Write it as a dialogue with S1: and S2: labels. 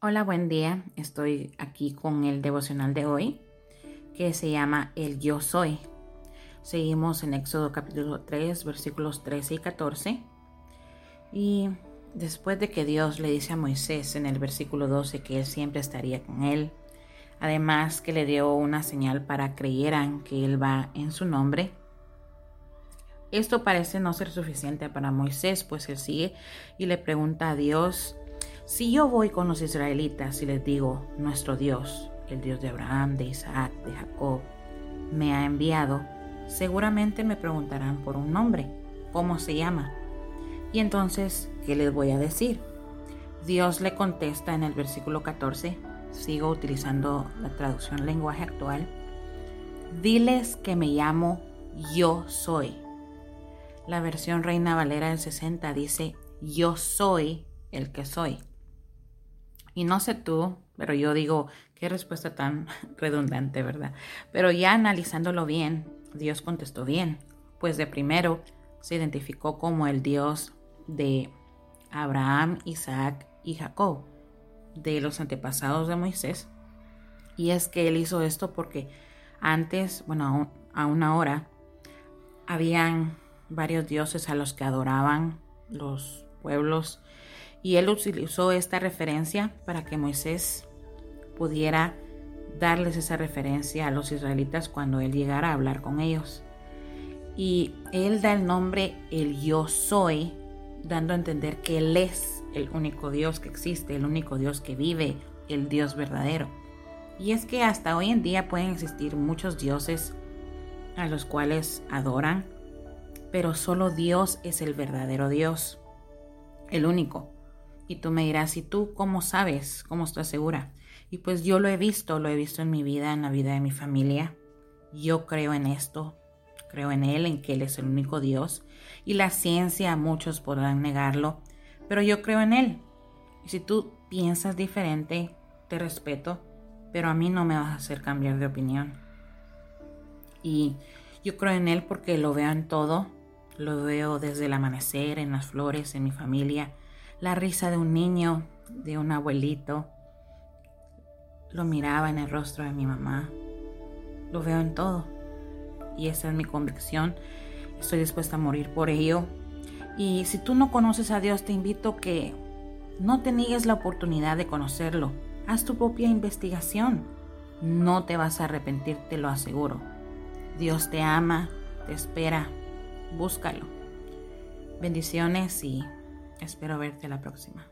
S1: Hola, buen día. Estoy aquí con el devocional de hoy que se llama El Yo Soy. Seguimos en Éxodo capítulo 3, versículos 13 y 14. Y después de que Dios le dice a Moisés en el versículo 12 que él siempre estaría con él, además que le dio una señal para creyeran que él va en su nombre, esto parece no ser suficiente para Moisés, pues él sigue y le pregunta a Dios, si yo voy con los israelitas y les digo, nuestro Dios, el Dios de Abraham, de Isaac, de Jacob, me ha enviado, seguramente me preguntarán por un nombre, ¿cómo se llama? Y entonces, ¿qué les voy a decir? Dios le contesta en el versículo 14, sigo utilizando la traducción lenguaje actual, diles que me llamo yo soy. La versión Reina Valera del 60 dice, yo soy el que soy. Y no sé tú, pero yo digo, qué respuesta tan redundante, ¿verdad? Pero ya analizándolo bien, Dios contestó bien, pues de primero se identificó como el Dios de Abraham, Isaac y Jacob, de los antepasados de Moisés. Y es que él hizo esto porque antes, bueno, aún ahora, habían varios dioses a los que adoraban los pueblos y él utilizó esta referencia para que Moisés pudiera darles esa referencia a los israelitas cuando él llegara a hablar con ellos. Y él da el nombre el yo soy, dando a entender que él es el único Dios que existe, el único Dios que vive, el Dios verdadero. Y es que hasta hoy en día pueden existir muchos dioses a los cuales adoran, pero solo Dios es el verdadero Dios, el único. Y tú me dirás, ¿y tú cómo sabes? ¿Cómo estás segura? Y pues yo lo he visto, lo he visto en mi vida, en la vida de mi familia. Yo creo en esto, creo en Él, en que Él es el único Dios. Y la ciencia, muchos podrán negarlo, pero yo creo en Él. Y si tú piensas diferente, te respeto, pero a mí no me vas a hacer cambiar de opinión. Y yo creo en Él porque lo veo en todo, lo veo desde el amanecer, en las flores, en mi familia, la risa de un niño, de un abuelito. Lo miraba en el rostro de mi mamá. Lo veo en todo. Y esa es mi convicción. Estoy dispuesta a morir por ello. Y si tú no conoces a Dios, te invito que no te niegues la oportunidad de conocerlo. Haz tu propia investigación. No te vas a arrepentir, te lo aseguro. Dios te ama, te espera. Búscalo. Bendiciones y Espero verte la próxima.